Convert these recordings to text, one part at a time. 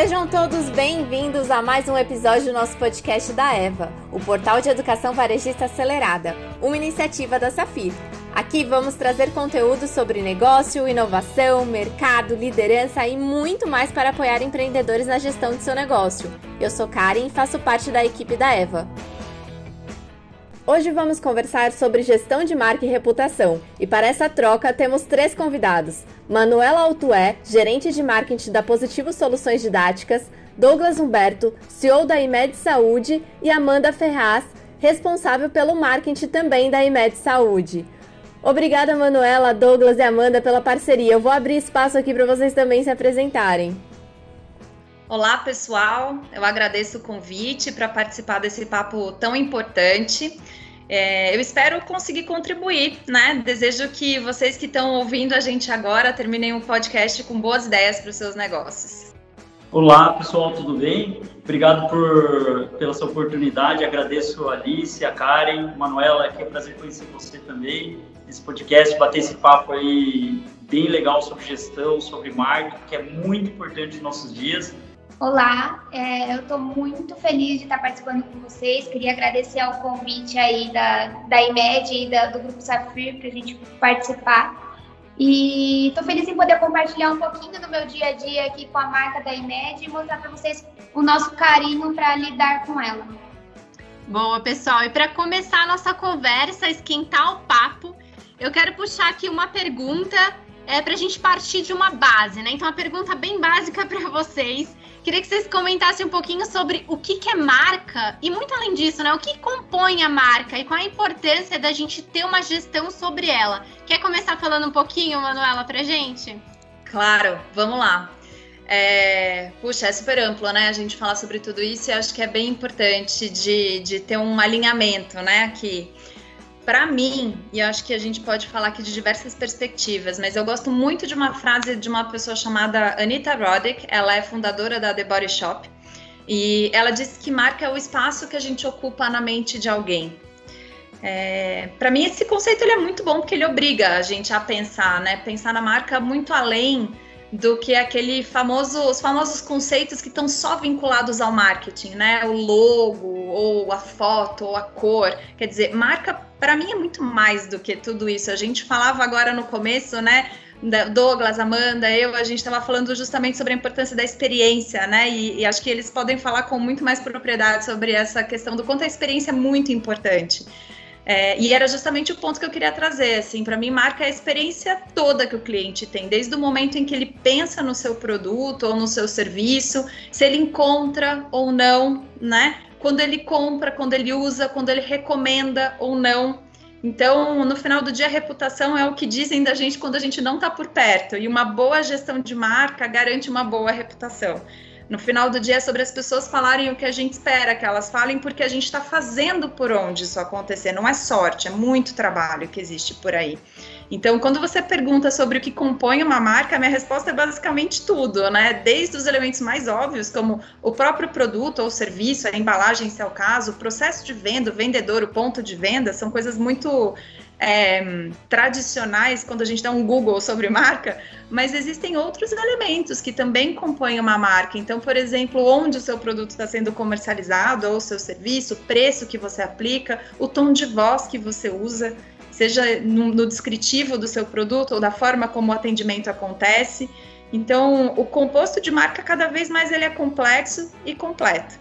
Sejam todos bem-vindos a mais um episódio do nosso podcast da EVA, o portal de educação varejista acelerada, uma iniciativa da Safir. Aqui vamos trazer conteúdo sobre negócio, inovação, mercado, liderança e muito mais para apoiar empreendedores na gestão de seu negócio. Eu sou Karen e faço parte da equipe da EVA. Hoje vamos conversar sobre gestão de marca e reputação. E para essa troca temos três convidados: Manuela Altué, gerente de marketing da Positivo Soluções Didáticas, Douglas Humberto, CEO da IMED Saúde e Amanda Ferraz, responsável pelo marketing também da IMED Saúde. Obrigada, Manuela, Douglas e Amanda, pela parceria. Eu vou abrir espaço aqui para vocês também se apresentarem. Olá, pessoal. Eu agradeço o convite para participar desse papo tão importante. É, eu espero conseguir contribuir, né? Desejo que vocês que estão ouvindo a gente agora terminem o podcast com boas ideias para os seus negócios. Olá, pessoal, tudo bem? Obrigado por, pela sua oportunidade. Agradeço a Alice, a Karen, a Manuela, que é um prazer conhecer você também. Esse podcast, bater esse papo aí bem legal sobre gestão, sobre marketing, que é muito importante nos nossos dias. Olá, é, eu estou muito feliz de estar participando com vocês. Queria agradecer ao convite aí da, da IMED e da, do Grupo Safir para a gente participar. E estou feliz em poder compartilhar um pouquinho do meu dia a dia aqui com a marca da IMED e mostrar para vocês o nosso carinho para lidar com ela. Boa, pessoal. E para começar a nossa conversa, esquentar o papo, eu quero puxar aqui uma pergunta é, para a gente partir de uma base, né? Então, uma pergunta bem básica para vocês. Queria que vocês comentassem um pouquinho sobre o que, que é marca e, muito além disso, né, o que compõe a marca e qual a importância da gente ter uma gestão sobre ela. Quer começar falando um pouquinho, Manuela, pra gente? Claro, vamos lá. É, puxa, é super amplo, né? A gente falar sobre tudo isso e acho que é bem importante de, de ter um alinhamento, né? Aqui para mim, e acho que a gente pode falar aqui de diversas perspectivas, mas eu gosto muito de uma frase de uma pessoa chamada Anita Roddick, ela é fundadora da The Body Shop, e ela disse que marca é o espaço que a gente ocupa na mente de alguém. É, para mim, esse conceito ele é muito bom porque ele obriga a gente a pensar, né? Pensar na marca muito além do que aquele famoso, os famosos conceitos que estão só vinculados ao marketing, né? O logo, ou a foto, ou a cor. Quer dizer, marca para mim é muito mais do que tudo isso. A gente falava agora no começo, né? Douglas, Amanda, eu, a gente estava falando justamente sobre a importância da experiência, né? E, e, acho que eles podem falar com muito mais propriedade sobre essa questão do quanto a experiência é muito importante. É, e era justamente o ponto que eu queria trazer, assim, para mim marca a experiência toda que o cliente tem, desde o momento em que ele pensa no seu produto ou no seu serviço, se ele encontra ou não, né? Quando ele compra, quando ele usa, quando ele recomenda ou não. Então, no final do dia, a reputação é o que dizem da gente quando a gente não está por perto. E uma boa gestão de marca garante uma boa reputação. No final do dia é sobre as pessoas falarem o que a gente espera que elas falem, porque a gente está fazendo por onde isso acontecer. Não é sorte, é muito trabalho que existe por aí. Então, quando você pergunta sobre o que compõe uma marca, minha resposta é basicamente tudo, né? Desde os elementos mais óbvios, como o próprio produto ou serviço, a embalagem, se é o caso, o processo de venda, o vendedor, o ponto de venda, são coisas muito é, tradicionais quando a gente dá um Google sobre marca, mas existem outros elementos que também compõem uma marca. Então, por exemplo, onde o seu produto está sendo comercializado ou o seu serviço, o preço que você aplica, o tom de voz que você usa, seja no, no descritivo do seu produto ou da forma como o atendimento acontece. Então, o composto de marca cada vez mais ele é complexo e completo.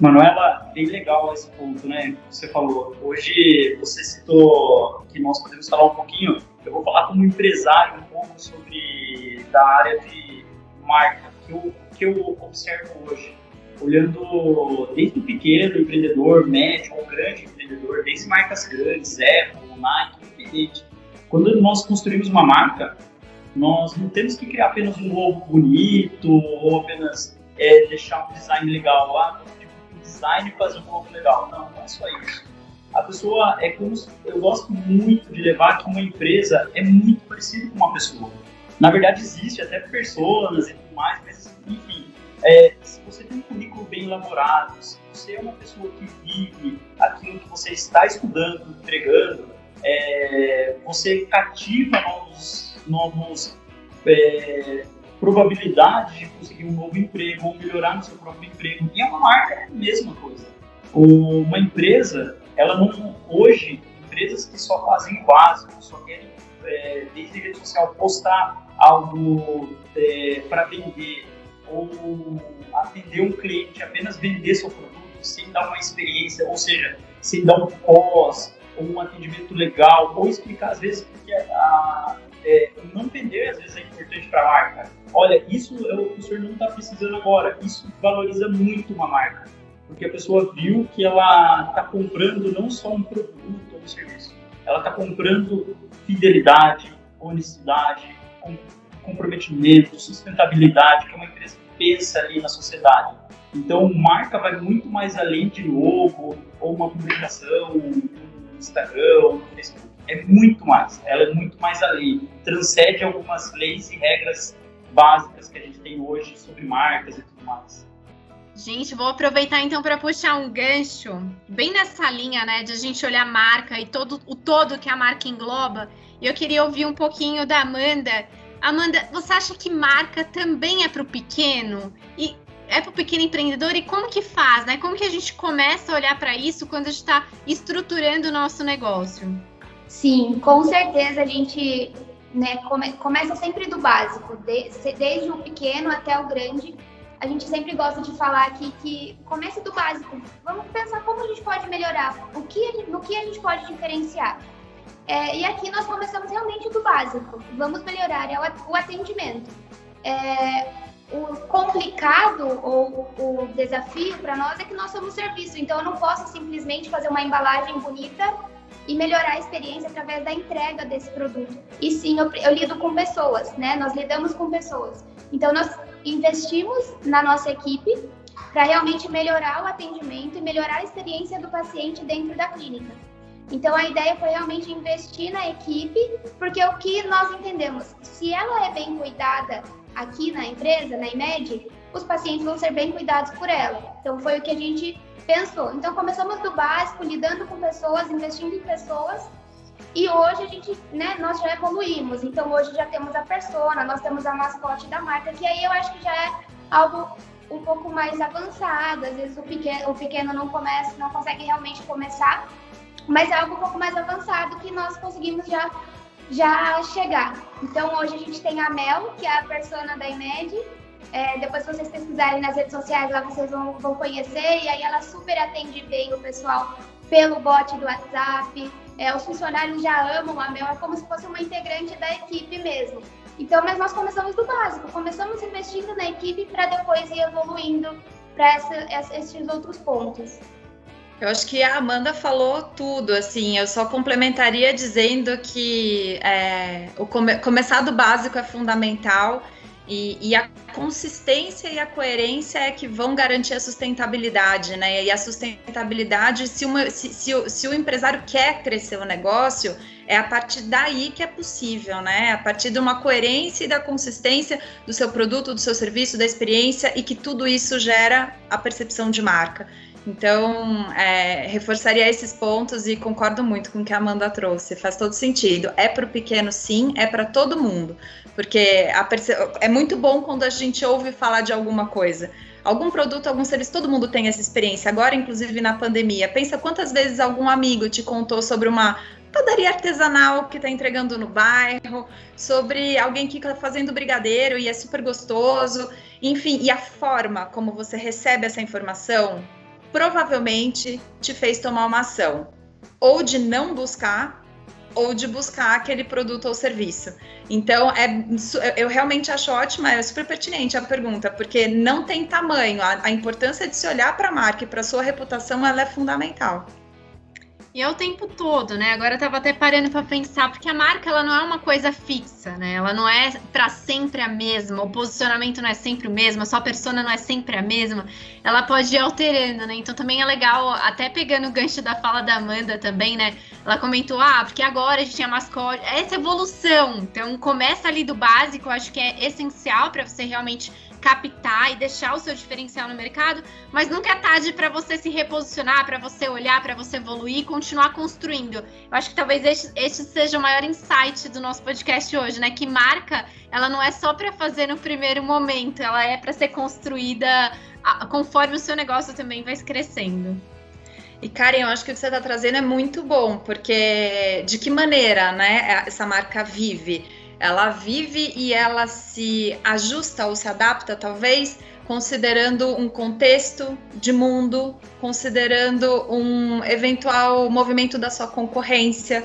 Manuela, bem legal esse ponto, né? Você falou. Hoje você citou que nós podemos falar um pouquinho. Eu vou falar como empresário um pouco sobre da área de marca que eu, que eu observo hoje. Olhando desde o pequeno empreendedor, médio ou grande empreendedor, desde marcas grandes, Apple, Nike, independente. Quando nós construímos uma marca, nós não temos que criar apenas um logo bonito ou apenas é, deixar um design legal lá design e fazer um pouco legal. Não, não é só isso. A pessoa é como. Eu gosto muito de levar que uma empresa é muito parecida com uma pessoa. Na verdade, existe até pessoas e tudo mais, mas enfim. É, se você tem um currículo bem elaborado, se você é uma pessoa que vive aquilo que você está estudando, entregando, é, você cativa novos, novos é, probabilidade de conseguir um novo emprego ou melhorar no seu próprio emprego. E é uma marca é a mesma coisa. Uma empresa, ela não hoje empresas que só fazem o básico, só querem é, desde rede social postar algo é, para vender ou atender um cliente apenas vender seu produto sem dar uma experiência, ou seja, sem dar um pós ou um atendimento legal ou explicar às vezes porque a, é, não vender às vezes é importante para a marca. Olha, isso é o que o senhor não está precisando agora. Isso valoriza muito uma marca, porque a pessoa viu que ela está comprando não só um produto ou um serviço, ela está comprando fidelidade, honestidade, comprometimento, sustentabilidade, que é uma empresa que pensa ali na sociedade. Então, marca vai muito mais além de logo ou uma publicação no Instagram no Facebook é muito mais, ela é muito mais além, transcende algumas leis e regras básicas que a gente tem hoje sobre marcas e tudo mais. Gente, vou aproveitar então para puxar um gancho bem nessa linha, né, de a gente olhar a marca e todo o todo que a marca engloba. E eu queria ouvir um pouquinho da Amanda. Amanda, você acha que marca também é para o pequeno? E é para o pequeno empreendedor e como que faz, né? Como que a gente começa a olhar para isso quando a gente está estruturando o nosso negócio? Sim, com certeza a gente né, come, começa sempre do básico, de, desde o pequeno até o grande. A gente sempre gosta de falar aqui que comece do básico. Vamos pensar como a gente pode melhorar, o que, no que a gente pode diferenciar. É, e aqui nós começamos realmente do básico. Vamos melhorar é o, atendimento. É, o complicado ou o desafio para nós é que nós somos serviço, então eu não posso simplesmente fazer uma embalagem bonita e melhorar a experiência através da entrega desse produto. E sim, eu, eu lido com pessoas, né? Nós lidamos com pessoas. Então, nós investimos na nossa equipe para realmente melhorar o atendimento e melhorar a experiência do paciente dentro da clínica. Então, a ideia foi realmente investir na equipe, porque o que nós entendemos, se ela é bem cuidada aqui na empresa, na IMED, os pacientes vão ser bem cuidados por ela. Então, foi o que a gente pensou. Então começamos do básico, lidando com pessoas, investindo em pessoas. E hoje a gente, né, nós já evoluímos. Então hoje já temos a persona, nós temos a mascote da marca, que aí eu acho que já é algo um pouco mais avançado. Às vezes o pequeno, o pequeno não começa, não consegue realmente começar, mas é algo um pouco mais avançado que nós conseguimos já já chegar. Então hoje a gente tem a Mel, que é a persona da IMED, é, depois, se vocês pesquisarem nas redes sociais, lá vocês vão, vão conhecer. E aí, ela super atende bem o pessoal pelo bot do WhatsApp. É, os funcionários já amam a Mel, é como se fosse uma integrante da equipe mesmo. Então, mas nós começamos do básico, começamos investindo na equipe para depois ir evoluindo para esses outros pontos. Eu acho que a Amanda falou tudo, assim, eu só complementaria dizendo que é, o come começar do básico é fundamental e, e, a consistência e a coerência é que vão garantir a sustentabilidade, né? E a sustentabilidade, se, uma, se, se, o, se o empresário quer crescer o negócio, é a partir daí que é possível, né? A partir de uma coerência e da consistência do seu produto, do seu serviço, da experiência e que tudo isso gera a percepção de marca. Então, é, reforçaria esses pontos e concordo muito com o que a Amanda trouxe. Faz todo sentido. É para o pequeno, sim, é para todo mundo. Porque é muito bom quando a gente ouve falar de alguma coisa. Algum produto, algum serviço, todo mundo tem essa experiência. Agora, inclusive na pandemia, pensa quantas vezes algum amigo te contou sobre uma padaria artesanal que está entregando no bairro, sobre alguém que está fazendo brigadeiro e é super gostoso. Enfim, e a forma como você recebe essa informação provavelmente te fez tomar uma ação, ou de não buscar, ou de buscar aquele produto ou serviço. Então, é, eu realmente acho ótima, é super pertinente a pergunta, porque não tem tamanho. A, a importância de se olhar para a marca e para sua reputação, ela é fundamental. E é o tempo todo, né? Agora eu tava até parando para pensar, porque a marca ela não é uma coisa fixa, né? Ela não é para sempre a mesma, o posicionamento não é sempre o mesmo, a sua persona não é sempre a mesma. Ela pode ir alterando, né? Então também é legal, até pegando o gancho da fala da Amanda também, né? Ela comentou: "Ah, porque agora a gente tinha mascote". É essa evolução. Então começa ali do básico, eu acho que é essencial para você realmente captar e deixar o seu diferencial no mercado, mas nunca é tarde para você se reposicionar, para você olhar, para você evoluir e continuar construindo. Eu acho que talvez este, este, seja o maior insight do nosso podcast hoje, né? Que marca, ela não é só para fazer no primeiro momento, ela é para ser construída conforme o seu negócio também vai crescendo. E Karen, eu acho que o que você está trazendo é muito bom, porque de que maneira, né, essa marca vive? Ela vive e ela se ajusta ou se adapta, talvez, considerando um contexto de mundo, considerando um eventual movimento da sua concorrência,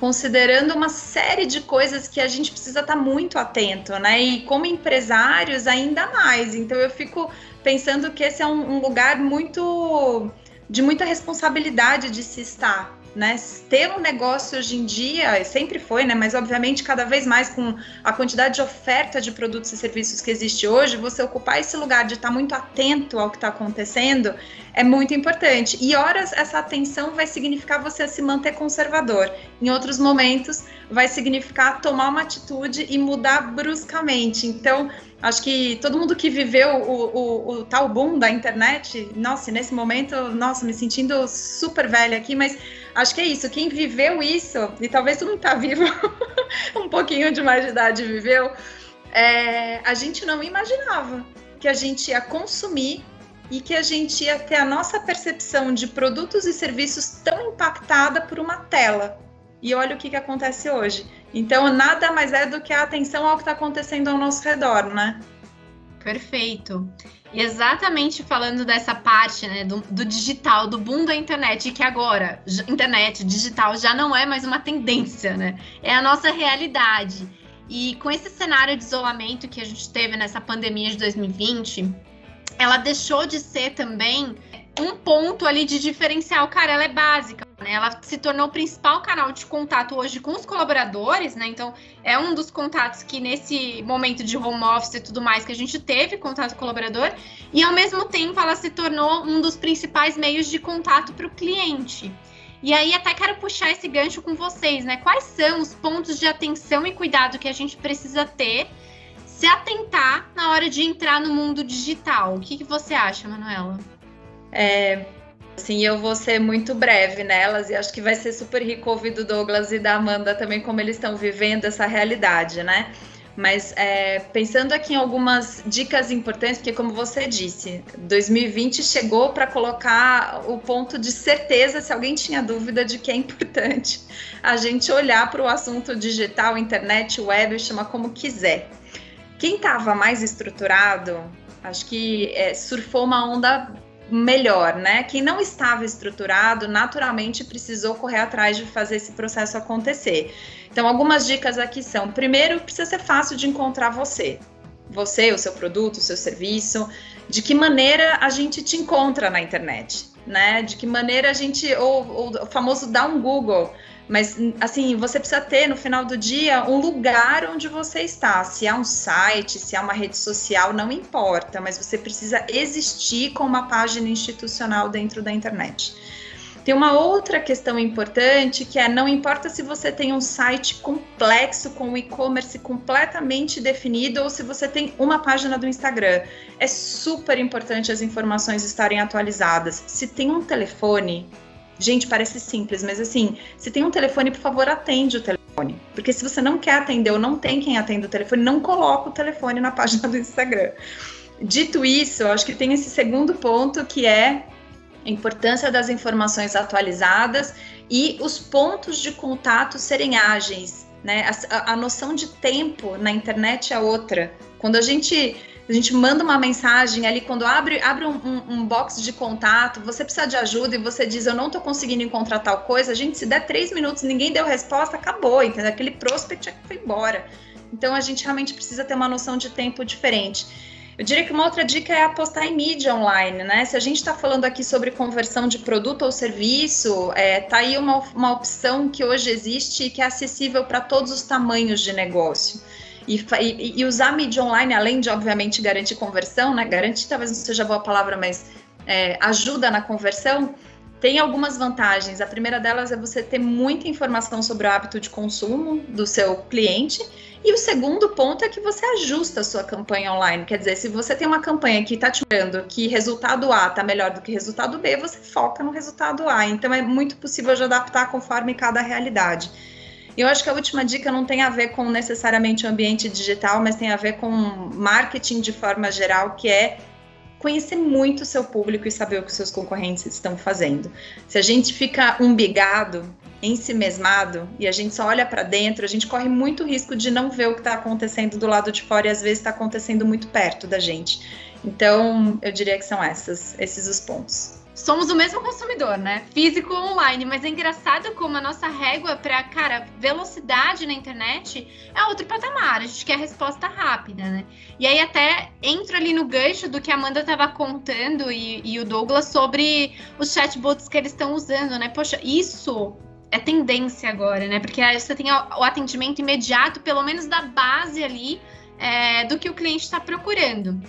considerando uma série de coisas que a gente precisa estar muito atento, né? E como empresários, ainda mais. Então, eu fico pensando que esse é um lugar muito de muita responsabilidade de se estar né? Ter um negócio hoje em dia, sempre foi, né? Mas obviamente cada vez mais com a quantidade de oferta de produtos e serviços que existe hoje, você ocupar esse lugar de estar muito atento ao que está acontecendo é muito importante. E horas essa atenção vai significar você se manter conservador. Em outros momentos vai significar tomar uma atitude e mudar bruscamente. Então, acho que todo mundo que viveu o, o, o tal boom da internet, nossa, nesse momento, nossa, me sentindo super velha aqui, mas acho que é isso. Quem viveu isso, e talvez tu não tá vivo, um pouquinho de mais de idade viveu, é, a gente não imaginava que a gente ia consumir e que a gente ia ter a nossa percepção de produtos e serviços tão impactada por uma tela. E olha o que, que acontece hoje. Então, nada mais é do que a atenção ao que está acontecendo ao nosso redor, né? Perfeito. E exatamente falando dessa parte né, do, do, digital, do boom da internet, que agora, internet, digital, já não é mais uma tendência, né? É a nossa realidade. E com esse cenário de isolamento que a gente teve nessa pandemia de 2020, ela deixou de ser também um ponto ali de diferencial. Cara, ela é básica, né? Ela se tornou o principal canal de contato hoje com os colaboradores, né? Então, é um dos contatos que nesse momento de home office e tudo mais que a gente teve contato com o colaborador, e ao mesmo tempo ela se tornou um dos principais meios de contato para o cliente. E aí até quero puxar esse gancho com vocês, né? Quais são os pontos de atenção e cuidado que a gente precisa ter se atentar na hora de entrar no mundo digital? O que, que você acha, Manuela? É, Sim, eu vou ser muito breve nelas e acho que vai ser super rico ouvir do Douglas e da Amanda também como eles estão vivendo essa realidade, né? Mas é, pensando aqui em algumas dicas importantes, porque como você disse, 2020 chegou para colocar o ponto de certeza, se alguém tinha dúvida de que é importante a gente olhar para o assunto digital, internet, web, chama como quiser. Quem estava mais estruturado, acho que é, surfou uma onda melhor, né? Quem não estava estruturado, naturalmente precisou correr atrás de fazer esse processo acontecer. Então, algumas dicas aqui são: primeiro, precisa ser fácil de encontrar você. Você, o seu produto, o seu serviço, de que maneira a gente te encontra na internet, né? De que maneira a gente, ou, ou o famoso dar um Google, mas, assim, você precisa ter no final do dia um lugar onde você está. Se é um site, se é uma rede social, não importa, mas você precisa existir com uma página institucional dentro da internet. Tem uma outra questão importante que é: não importa se você tem um site complexo com o e-commerce completamente definido ou se você tem uma página do Instagram. É super importante as informações estarem atualizadas. Se tem um telefone, Gente, parece simples, mas assim, se tem um telefone, por favor, atende o telefone. Porque se você não quer atender ou não tem quem atenda o telefone, não coloca o telefone na página do Instagram. Dito isso, eu acho que tem esse segundo ponto que é a importância das informações atualizadas e os pontos de contato serem ágeis. Né? A, a, noção de tempo na internet é outra. Quando a gente a gente manda uma mensagem ali, quando abre, abre um, um, um, box de contato, você precisa de ajuda e você diz, eu não estou conseguindo encontrar tal coisa, gente, se der três minutos ninguém deu resposta, acabou, entendeu? Aquele prospect já foi embora. Então a gente realmente precisa ter uma noção de tempo diferente. Eu diria que uma outra dica é apostar em mídia online, né? Se a gente está falando aqui sobre conversão de produto ou serviço, é, tá aí uma, uma opção que hoje existe e que é acessível para todos os tamanhos de negócio. E, e, usar mídia online, além de, obviamente, garantir conversão, né? Garantir talvez não seja boa palavra, mas é, ajuda na conversão, tem algumas vantagens. A primeira delas é você ter muita informação sobre o hábito de consumo do seu cliente E o segundo ponto é que você ajusta a sua campanha online. Quer dizer, se você tem uma campanha que está te dando que resultado A está melhor do que resultado B, você foca no resultado A. Então é muito possível de adaptar conforme cada realidade. E eu acho que a última dica não tem a ver com necessariamente o ambiente digital, mas tem a ver com marketing de forma geral, que é conhecer muito o seu público e saber o que seus concorrentes estão fazendo. Se a gente fica umbigado, em si mesmado e a gente só olha para dentro, a gente corre muito risco de não ver o que está acontecendo do lado de fora e às vezes está acontecendo muito perto da gente. Então, eu diria que são essas, esses os pontos somos o mesmo consumidor, né? Físico ou online, mas é engraçado como a nossa régua para, cara, velocidade na internet é outro patamar. A gente quer resposta rápida, né? E aí até entra ali no gancho do que a Amanda estava contando e, e o Douglas sobre os chatbots que eles estão usando, né? Poxa, isso é tendência agora, né? Porque você tem o atendimento imediato, pelo menos da base ali, é, do que o cliente está procurando.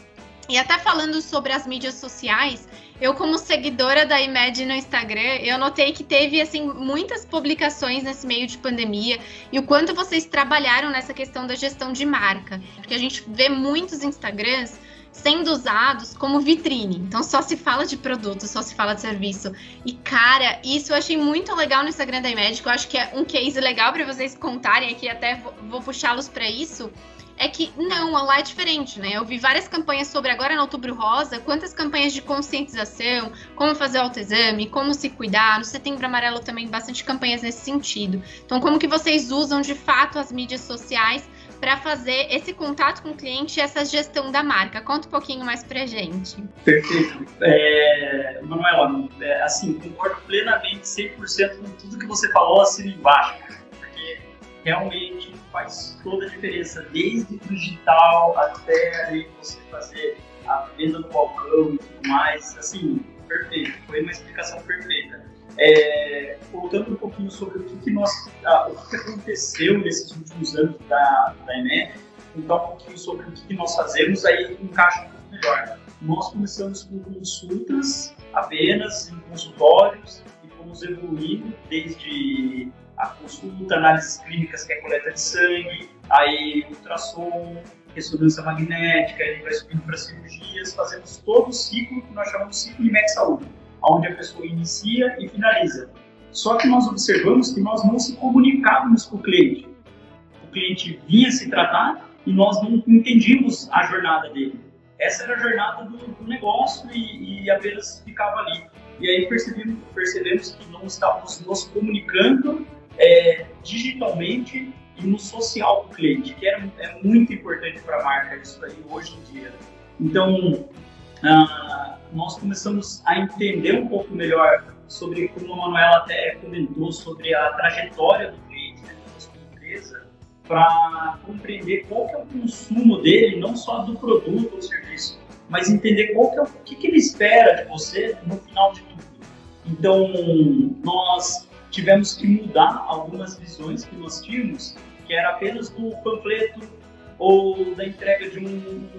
E até falando sobre as mídias sociais, eu como seguidora da IMED no Instagram, eu notei que teve assim muitas publicações nesse meio de pandemia e o quanto vocês trabalharam nessa questão da gestão de marca, porque a gente vê muitos Instagrams sendo usados como vitrine. Então só se fala de produto, só se fala de serviço. E cara, isso eu achei muito legal no Instagram da IMED, eu acho que é um case legal para vocês contarem aqui, até vou puxá-los para isso é que não, lá é diferente, né? Eu vi várias campanhas sobre agora no Outubro Rosa, quantas campanhas de conscientização, como fazer autoexame, como se cuidar. No Setembro Amarelo também bastante campanhas nesse sentido. Então, como que vocês usam de fato as mídias sociais para fazer esse contato com o cliente e essa gestão da marca? Conta um pouquinho mais pra gente. Perfeito. É, Manuela, é, assim, concordo plenamente 100% com tudo que você falou assim embaixo, realmente faz toda a diferença, desde o digital até ali você fazer a venda no balcão e tudo mais. Assim, perfeito, foi uma explicação perfeita. É, voltando um pouquinho sobre o que, que nós, ah, o que aconteceu nesses últimos anos da, da ENE, então um pouquinho sobre o que, que nós fazemos, aí encaixa um pouco melhor. Nós começamos com consultas apenas em consultórios e fomos evoluindo desde a consulta, análises clínicas, que é coleta de sangue, aí ultrassom, ressonância magnética, ele vai subindo para cirurgias, fazemos todo o ciclo que nós chamamos de ciclo de médica saúde, onde a pessoa inicia e finaliza. Só que nós observamos que nós não se comunicávamos com o cliente. O cliente vinha se tratar e nós não entendíamos a jornada dele. Essa era a jornada do, do negócio e, e apenas ficava ali. E aí percebemos, percebemos que não estávamos nos comunicando é, digitalmente e no social do cliente, que é, é muito importante para a marca isso aí hoje em dia. Então, ah, nós começamos a entender um pouco melhor sobre, como a Manuela até comentou, sobre a trajetória do cliente dentro da sua empresa, para compreender qual que é o consumo dele, não só do produto ou serviço, mas entender qual que é o que, que ele espera de você no final de tudo. Então, nós tivemos que mudar algumas visões que nós tínhamos, que era apenas do panfleto ou da entrega de um,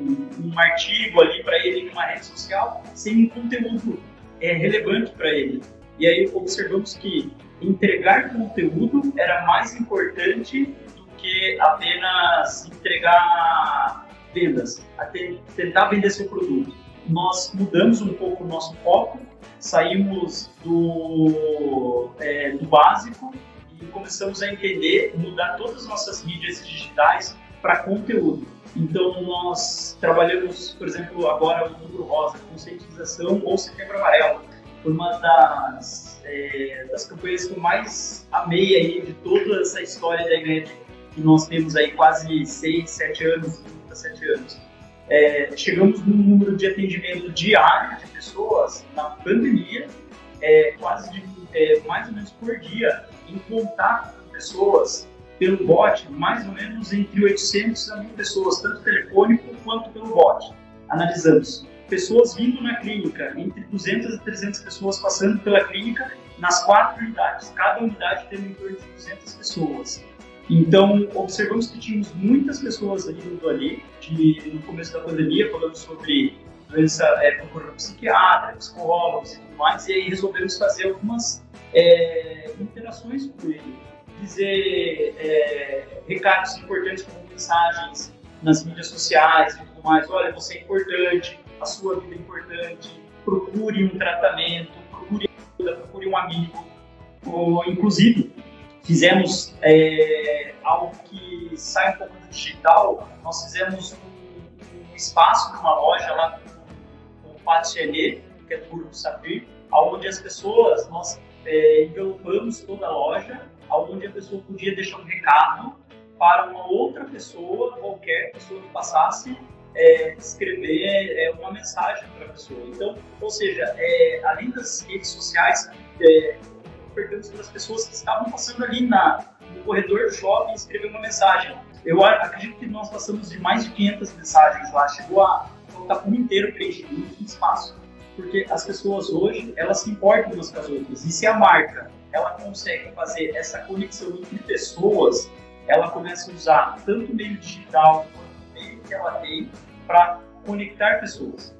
um, um artigo ali para ele em uma rede social, sem um conteúdo é, relevante para ele. E aí observamos que entregar conteúdo era mais importante do que apenas entregar vendas, tentar vender seu produto. Nós mudamos um pouco o nosso foco saímos do, é, do básico e começamos a entender, mudar todas as nossas mídias digitais para conteúdo. Então, nós trabalhamos, por exemplo, agora o Outubro Rosa, conscientização ou Setembro Amarelo. Foi uma das, é, das campanhas que eu mais amei aí de toda essa história da INET, que nós temos aí quase 6, 7 anos, 7 anos é, chegamos num número de atendimento diário de pessoas na pandemia, é, quase de, é, mais ou menos por dia, em contato com pessoas pelo bot, mais ou menos entre 800 a 1000 pessoas, tanto telefônico quanto pelo bot. Analisamos pessoas vindo na clínica, entre 200 e 300 pessoas passando pela clínica nas quatro unidades, cada unidade tendo em torno de 200 pessoas. Então, observamos que tínhamos muitas pessoas ali, no começo da pandemia, falando sobre doença, é, procurando psiquiatra, psicólogos e tudo mais, e aí resolvemos fazer algumas é, interações com ele. dizer é, recados importantes como mensagens nas mídias sociais e tudo mais. Olha, você é importante, a sua vida é importante, procure um tratamento, procure ajuda, procure um amigo. Ou, inclusive, fizemos é, algo que sai um pouco do digital, nós fizemos um, um espaço numa loja lá com o Pátio que é do Grupo Safir, onde as pessoas, nós é, envelopamos toda a loja, onde a pessoa podia deixar um recado para uma outra pessoa, qualquer pessoa que passasse, é, escrever é, uma mensagem para a pessoa. Então, ou seja, é, além das redes sociais, perguntamos para as pessoas que estavam passando ali na, no corredor do shopping escrever uma mensagem. Eu acredito que nós passamos de mais de 500 mensagens lá, chegou a colocar o inteiro preenchido no espaço. Porque as pessoas hoje, elas se importam umas com as outras. E se a marca, ela consegue fazer essa conexão entre pessoas, ela começa a usar tanto o meio digital quanto o meio que ela tem para conectar pessoas.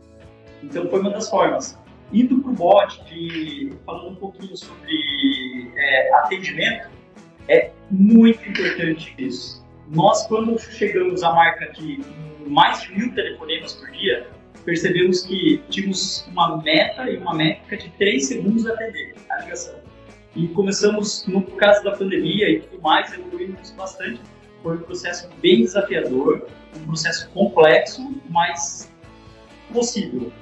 Então foi uma das formas. Indo para o bot, de, falando um pouquinho sobre é, atendimento, é muito importante isso. Nós, quando chegamos à marca de mais de mil telefonemas por dia, percebemos que tínhamos uma meta e uma métrica de 3 segundos a atender a ligação. E começamos, no caso da pandemia e tudo mais, evoluímos bastante. Foi um processo bem desafiador, um processo complexo, mas possível.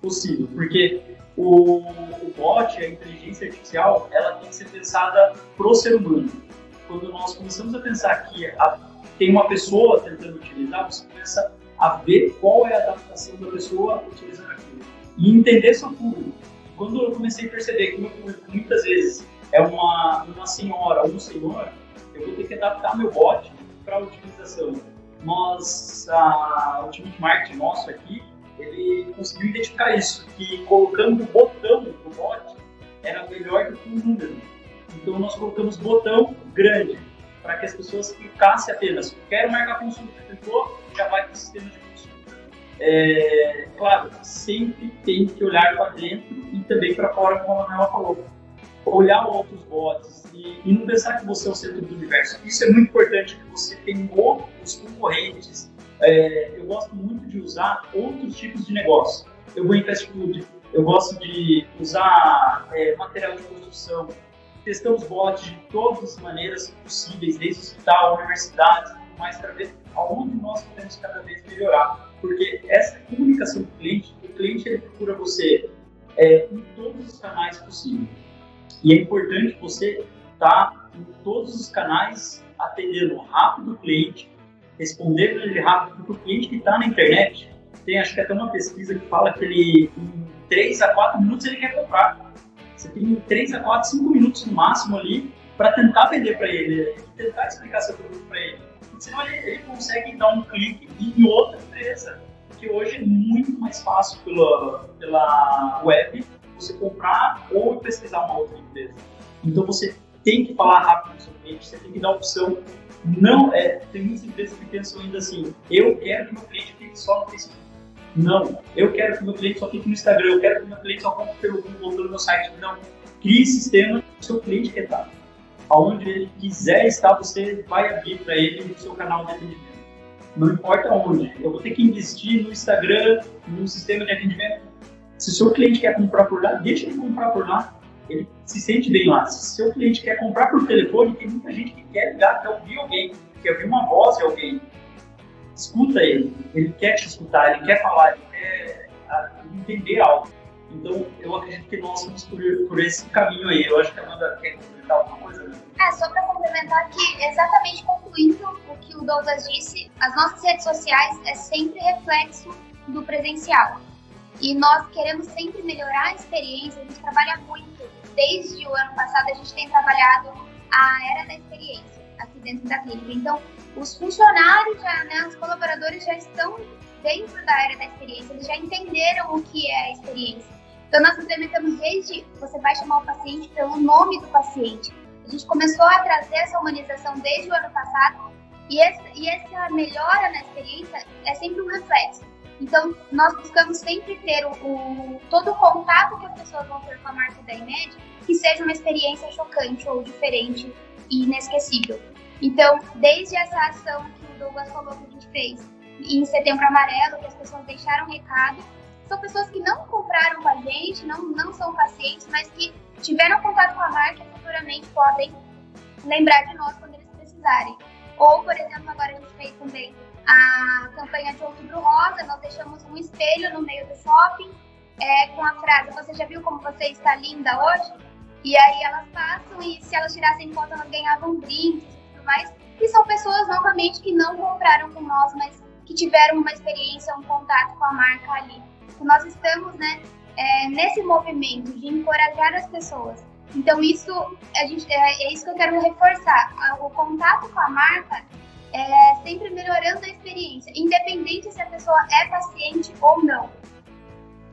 Possível, porque o, o bot, a inteligência artificial, ela tem que ser pensada pro ser humano. Quando nós começamos a pensar que a, tem uma pessoa tentando utilizar, você começa a ver qual é a adaptação da pessoa utilizando aquilo. E entender seu público. Quando eu comecei a perceber que meu público muitas vezes é uma, uma senhora ou um senhor, eu vou ter que adaptar meu bot para a utilização. Nós, a, o time de marketing nosso aqui, ele conseguiu identificar isso, que colocando botão do bot era melhor do que o número. Então nós colocamos botão grande, para que as pessoas clicassem apenas, quero marcar consulta, clicou, já vai para o sistema de consulta. É, claro, sempre tem que olhar para dentro e também para fora, como a Manuela falou olhar outros bots e, e, não pensar que você é o centro do universo. Isso é muito importante, que você tem outros concorrentes. É, eu gosto muito de usar outros tipos de negócio. Eu vou em fast food, eu gosto de usar é, material de construção. Testamos bots de todas as maneiras possíveis, desde hospital, universidades, mais para ver aonde nós podemos cada vez melhorar. Porque essa comunicação com o cliente, o cliente ele procura você é, em todos os canais possíveis. E é importante você estar tá em todos os canais atendendo rápido o cliente, respondendo ele rápido, porque o cliente que está na internet, tem acho que até uma pesquisa que fala que ele em 3 a 4 minutos ele quer comprar. Você tem 3 a 4, 5 minutos no máximo ali para tentar vender para ele, tentar explicar seu produto para ele. Senão ele, ele consegue dar um clique em outra empresa, que hoje é muito mais fácil pela, pela web você comprar ou pesquisar uma outra empresa. Então você tem que falar rápido com o seu cliente, você tem que dar opção. Não é, tem muitas empresas que pensam ainda assim, eu quero que meu cliente fique só no Facebook. Não, eu quero que meu cliente só fique no Instagram, eu quero que meu cliente só compre pelo Google, pelo meu site. Não, crie sistema que seu cliente quer estar. Aonde ele quiser estar, você vai abrir para ele o seu canal de atendimento. Não importa onde. Eu vou ter que investir no Instagram, no sistema de atendimento se o seu cliente quer comprar por lá, deixa ele comprar por lá. Ele se sente bem lá. Se seu cliente quer comprar por telefone, tem muita gente que quer ligar, quer ouvir alguém, quer ouvir uma voz de alguém. Escuta ele. Ele quer te escutar, ele quer falar, ele quer ah, entender algo. Então, eu acredito que nós vamos por, por esse caminho aí. Eu acho que a Amanda quer complementar alguma coisa. Né? É, só para complementar que, exatamente concluindo o que o Douglas disse, as nossas redes sociais é sempre reflexo do presencial. E nós queremos sempre melhorar a experiência, a gente trabalha muito. Desde o ano passado, a gente tem trabalhado a era da experiência aqui dentro da clínica. Então, os funcionários, já, né, os colaboradores já estão dentro da era da experiência, eles já entenderam o que é a experiência. Então, nós implementamos desde você vai chamar o paciente pelo nome do paciente. A gente começou a trazer essa humanização desde o ano passado e, essa, e essa melhora na experiência é sempre um reflexo então, nós buscamos sempre ter o, o, todo o contato que as pessoas vão ter com a marca da IMED que seja uma experiência chocante ou diferente e inesquecível. Então, desde essa ação que o Douglas falou que a gente fez em Setembro Amarelo, que as pessoas deixaram recado, são pessoas que não compraram com a gente, não, não são pacientes, mas que tiveram contato com a marca e futuramente podem lembrar de nós quando eles precisarem. Ou, por exemplo, agora a gente fez também a campanha de Outubro Rosa, nós deixamos um espelho no meio do shopping é, com a frase: Você já viu como você está linda hoje? E aí elas passam e se elas tirassem foto, elas ganhavam brindes e tudo mais. E são pessoas, novamente, que não compraram com nós, mas que tiveram uma experiência, um contato com a marca ali. Então, nós estamos né, é, nesse movimento de encorajar as pessoas. Então, isso, a gente, é, é isso que eu quero reforçar. O contato com a marca é sempre melhorando a experiência, independente se a pessoa é paciente ou não.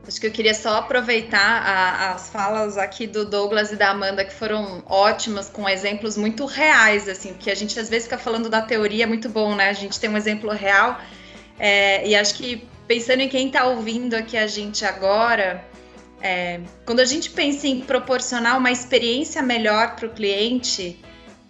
Acho que eu queria só aproveitar a, as falas aqui do Douglas e da Amanda, que foram ótimas, com exemplos muito reais, assim, porque a gente às vezes fica falando da teoria, é muito bom, né? A gente tem um exemplo real, é, e acho que pensando em quem está ouvindo aqui a gente agora, é, quando a gente pensa em proporcionar uma experiência melhor para o cliente,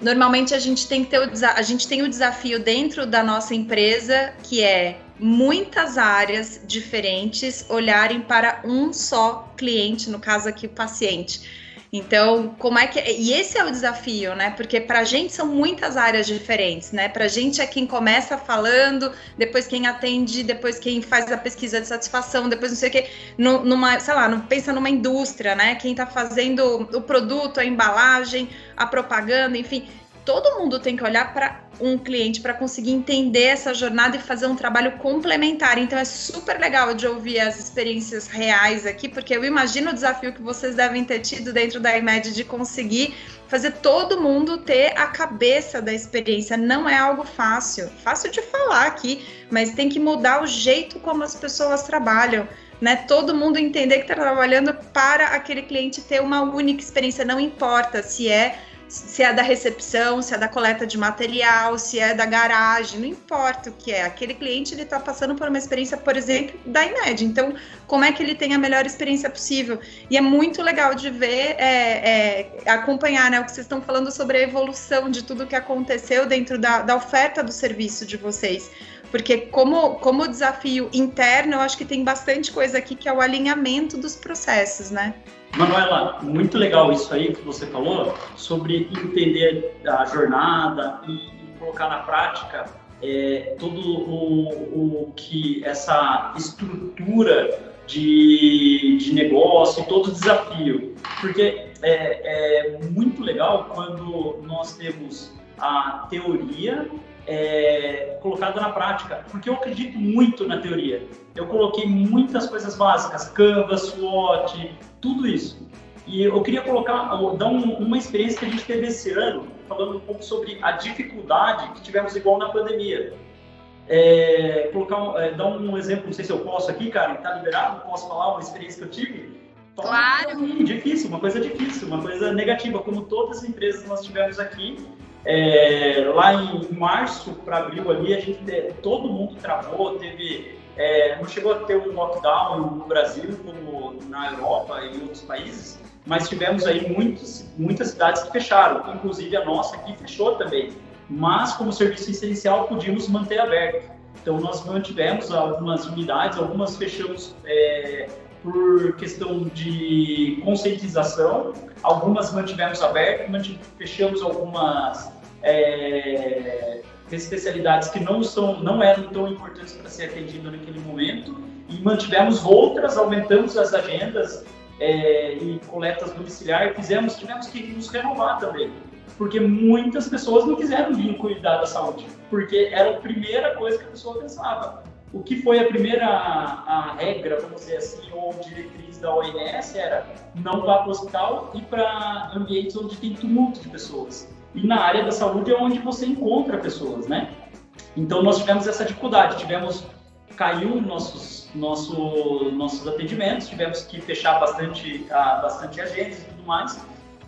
normalmente a gente tem que ter o, a gente tem o desafio dentro da nossa empresa que é muitas áreas diferentes olharem para um só cliente, no caso aqui o paciente. Então, como é que. E esse é o desafio, né? Porque para a gente são muitas áreas diferentes, né? Para a gente é quem começa falando, depois quem atende, depois quem faz a pesquisa de satisfação, depois não sei o quê. Numa, sei lá, pensa numa indústria, né? Quem está fazendo o produto, a embalagem, a propaganda, enfim todo mundo tem que olhar para um cliente para conseguir entender essa jornada e fazer um trabalho complementar. Então é super legal de ouvir as experiências reais aqui, porque eu imagino o desafio que vocês devem ter tido dentro da IMED de conseguir fazer todo mundo ter a cabeça da experiência. Não é algo fácil, fácil de falar aqui, mas tem que mudar o jeito como as pessoas trabalham. Né, todo mundo entender que está trabalhando para aquele cliente ter uma única experiência, não importa se é se é da recepção, se é da coleta de material, se é da garagem, não importa o que é. Aquele cliente ele está passando por uma experiência, por exemplo, da IMED. Então, como é que ele tem a melhor experiência possível? E é muito legal de ver, é, é, acompanhar né, o que vocês estão falando sobre a evolução de tudo que aconteceu dentro da, da oferta do serviço de vocês. Porque como, como desafio interno, eu acho que tem bastante coisa aqui que é o alinhamento dos processos, né? Manuela, muito legal isso aí que você falou sobre entender a jornada e, colocar na prática é, todo o, o, que essa estrutura de, de negócio, todo o desafio. Porque é, é muito legal quando nós temos a teoria é, colocada na prática, porque eu acredito muito na teoria. Eu coloquei muitas coisas básicas, Canvas, SWOT, tudo isso. E eu queria colocar, dar um, uma experiência que a gente teve esse ano, falando um pouco sobre a dificuldade que tivemos igual na pandemia. É, colocar, é, dar um exemplo, não sei se eu posso aqui, cara, tá liberado? Posso falar uma experiência que eu tive? Claro. difícil, uma coisa difícil, uma coisa negativa, como todas as empresas nós tivemos aqui. É, lá em março para abril ali, a gente todo mundo travou, teve é, não chegou a ter um lockdown no Brasil como na Europa e em outros países, mas tivemos aí muitos, muitas cidades que fecharam, inclusive a nossa aqui fechou também. Mas como serviço essencial podíamos manter aberto. Então nós mantivemos algumas unidades, algumas fechamos é, por questão de conscientização, algumas mantivemos aberto, fechamos algumas é, especialidades que não são, não eram tão importantes para ser atendido naquele momento e mantivemos outras, aumentamos as agendas é, e coletas domiciliares, fizemos, tivemos que nos renovar também, porque muitas pessoas não quiseram vir cuidar da saúde, porque era a primeira coisa que a pessoa pensava. O que foi a primeira a, a regra, vamos dizer assim, ou diretriz da OMS era não vá para o hospital e para ambientes onde tem tumulto de pessoas. E na área da saúde é onde você encontra pessoas, né? Então nós tivemos essa dificuldade, tivemos caiu nossos nosso, nossos atendimentos, tivemos que fechar bastante uh, bastante agentes e tudo mais.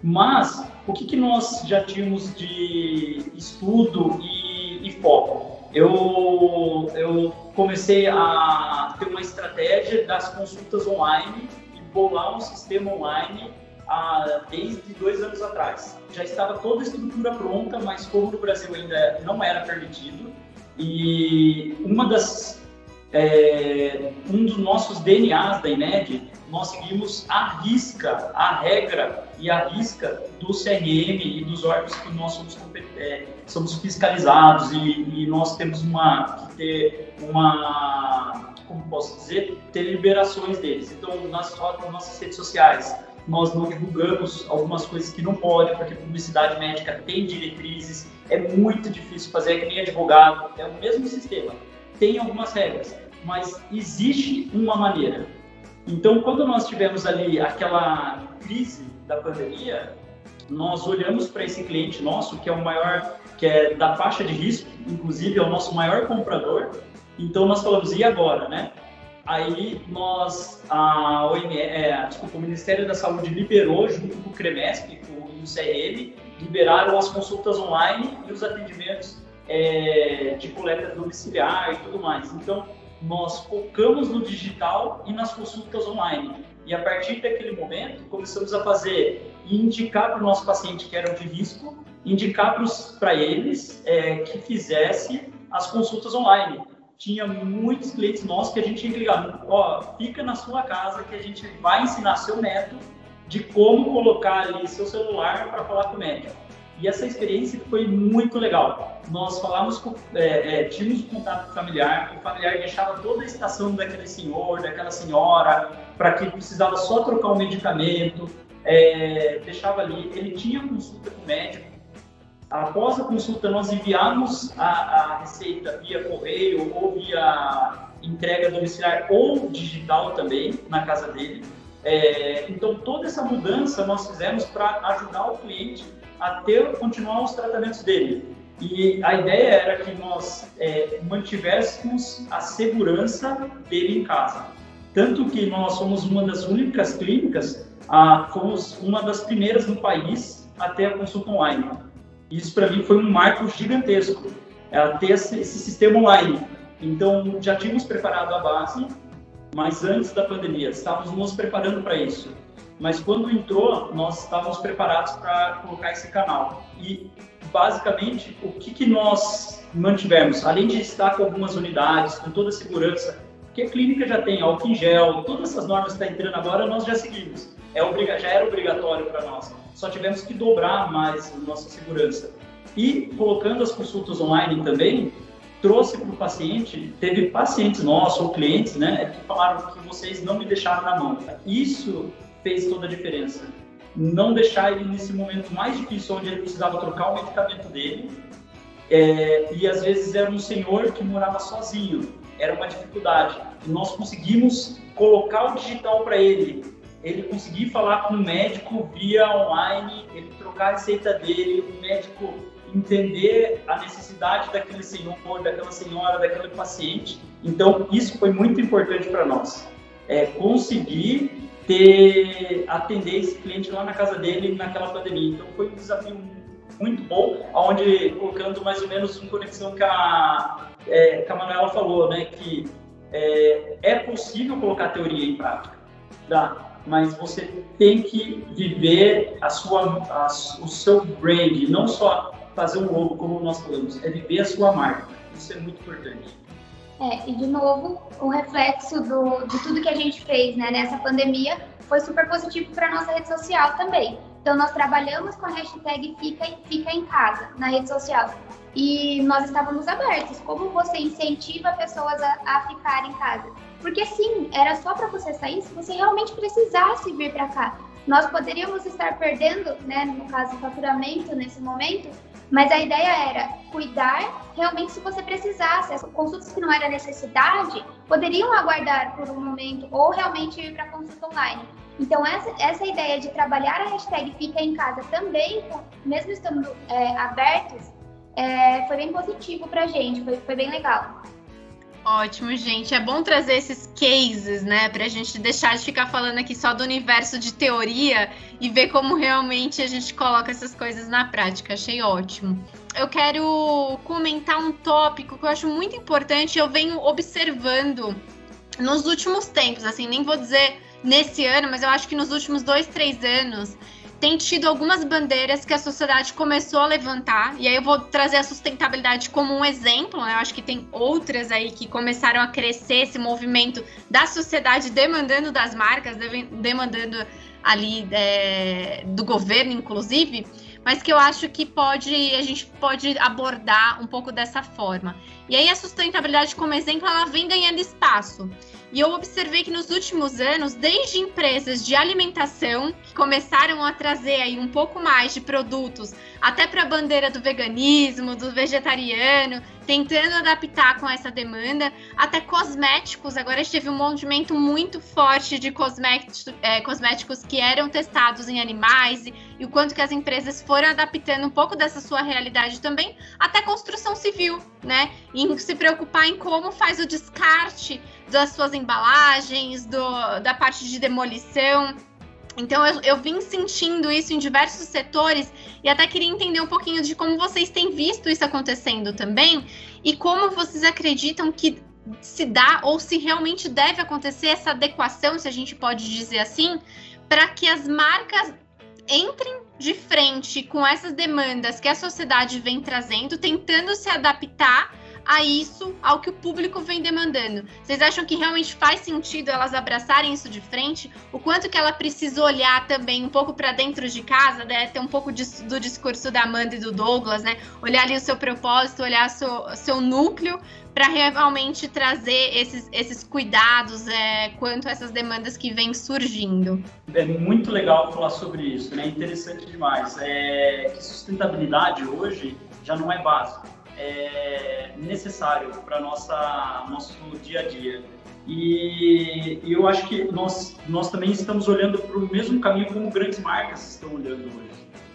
Mas o que, que nós já tínhamos de estudo e, e foco? Eu, eu comecei a ter uma estratégia das consultas online e bolar um sistema online há, desde dois anos atrás. Já estava toda a estrutura pronta, mas como no Brasil ainda não era permitido, e uma das é, um dos nossos DNAs da INED, nós seguimos a risca, a regra e a risca do CRM e dos órgãos que nós somos, é, somos fiscalizados e, e, nós temos uma, que ter uma, como posso dizer, ter liberações deles. Então, nas, nas nossas redes sociais, nós não divulgamos algumas coisas que não podem, porque publicidade médica tem diretrizes, é muito difícil fazer, é que nem advogado, é o mesmo sistema tem algumas regras, mas existe uma maneira. Então, quando nós tivemos ali aquela crise da pandemia, nós olhamos para esse cliente nosso, que é o maior, que é da faixa de risco, inclusive é o nosso maior comprador. Então, nós falamos, e agora, né? Aí nós, a OMS, é, desculpa, o Ministério da Saúde liberou, junto com o CREMESP com o CRM, liberaram as consultas online e os atendimentos é, de coleta domiciliar e tudo mais. Então, nós focamos no digital e nas consultas online. E a partir daquele momento, começamos a fazer e indicar para o nosso paciente que eram de risco, indicar para eles é, que fizesse as consultas online. Tinha muitos clientes nossos que a gente que ligar, ó, fica na sua casa que a gente vai ensinar seu neto de como colocar ali seu celular para falar com o médico. E essa experiência foi muito legal. Nós falamos com, é, é, tínhamos contato familiar, o familiar deixava toda a estação daquele senhor, daquela senhora, para que precisava só trocar um medicamento, é, deixava ali. Ele tinha consulta com o médico. Após a consulta, nós enviamos a, a receita via correio ou via entrega domiciliar ou digital também na casa dele. É, então, toda essa mudança nós fizemos para ajudar o cliente a ter, continuar os tratamentos dele. E a ideia era que nós é, mantivéssemos a segurança dele em casa. Tanto que nós somos uma das únicas clínicas, a, fomos uma das primeiras no país a ter a consulta online. Isso para mim foi um marco gigantesco, é, ter esse, esse sistema online. Então já tínhamos preparado a base, mas antes da pandemia estávamos nos preparando para isso mas quando entrou, nós estávamos preparados para colocar esse canal. E, basicamente, o que, que nós mantivemos? Além de estar com algumas unidades, com toda a segurança, porque a clínica já tem álcool em gel, todas essas normas que estão entrando agora, nós já seguimos. É obriga já era obrigatório para nós. Só tivemos que dobrar mais a nossa segurança. E colocando as consultas online também, trouxe para o paciente, teve pacientes nossos ou clientes, né, que falaram que vocês não me deixaram na mão. Isso fez toda a diferença. Não deixar ele nesse momento mais difícil, onde ele precisava trocar o medicamento dele, é, e às vezes era um senhor que morava sozinho, era uma dificuldade. E nós conseguimos colocar o digital para ele, ele conseguir falar com o médico via online, ele trocar a receita dele, o médico entender a necessidade daquele senhor, daquela senhora, daquele paciente. Então, isso foi muito importante para nós. É, conseguir ter atender esse cliente lá na casa dele naquela pandemia. Então foi um desafio muito bom, onde colocando mais ou menos uma conexão que a, é, que a Manuela falou, né, que é, é possível colocar teoria em prática, tá? mas você tem que viver a sua, a, o seu brand, não só fazer um logo, como nós falamos, é viver a sua marca. Isso é muito importante. É, e de novo, o reflexo do, de tudo que a gente fez né, nessa pandemia foi super positivo para nossa rede social também. Então, nós trabalhamos com a hashtag Fica, Fica em Casa na rede social. E nós estávamos abertos. Como você incentiva pessoas a, a ficar em casa? Porque sim, era só para você sair se você realmente precisasse vir para cá. Nós poderíamos estar perdendo, né, no caso, faturamento nesse momento, mas a ideia era cuidar realmente se você precisasse. As consultas que não era necessidade poderiam aguardar por um momento ou realmente ir para consulta online. Então, essa, essa ideia de trabalhar a hashtag Fica em Casa também, mesmo estando é, abertos, é, foi bem positivo para a gente, foi, foi bem legal. Ótimo, gente. É bom trazer esses cases, né, para a gente deixar de ficar falando aqui só do universo de teoria e ver como realmente a gente coloca essas coisas na prática. Achei ótimo. Eu quero comentar um tópico que eu acho muito importante. Eu venho observando nos últimos tempos, assim, nem vou dizer nesse ano, mas eu acho que nos últimos dois, três anos tem tido algumas bandeiras que a sociedade começou a levantar, e aí eu vou trazer a sustentabilidade como um exemplo, né? Eu acho que tem outras aí que começaram a crescer esse movimento da sociedade demandando das marcas, demandando ali é, do governo, inclusive, mas que eu acho que pode a gente pode abordar um pouco dessa forma. E aí a sustentabilidade como exemplo, ela vem ganhando espaço. E eu observei que nos últimos anos, desde empresas de alimentação, que começaram a trazer aí um pouco mais de produtos, até para a bandeira do veganismo, do vegetariano, tentando adaptar com essa demanda, até cosméticos. Agora teve um movimento muito forte de cosméticos, é, cosméticos que eram testados em animais e, e o quanto que as empresas foram adaptando um pouco dessa sua realidade também, até construção civil, né? Em se preocupar em como faz o descarte das suas embalagens, do, da parte de demolição. Então eu, eu, vim sentindo isso em diversos setores e até queria entender um pouquinho de como vocês têm visto isso acontecendo também e como vocês acreditam que se dá ou se realmente deve acontecer essa adequação, se a gente pode dizer assim, para que as marcas entrem de frente com essas demandas que a sociedade vem trazendo, tentando se adaptar a isso, ao que o público vem demandando. Vocês acham que realmente faz sentido elas abraçarem isso de frente? O quanto que ela precisa olhar também um pouco para dentro de casa, né? ter um pouco de, do discurso da Amanda e do Douglas, né? Olhar ali o seu propósito, olhar seu, seu núcleo para realmente trazer esses, esses cuidados é, quanto a essas demandas que vêm surgindo. É muito legal falar sobre isso, né? Interessante demais. É que sustentabilidade hoje já não é básico é, necessário para nossa nosso dia a dia. E, e, eu acho que nós nós também estamos olhando para o mesmo caminho como grandes marcas estão olhando hoje.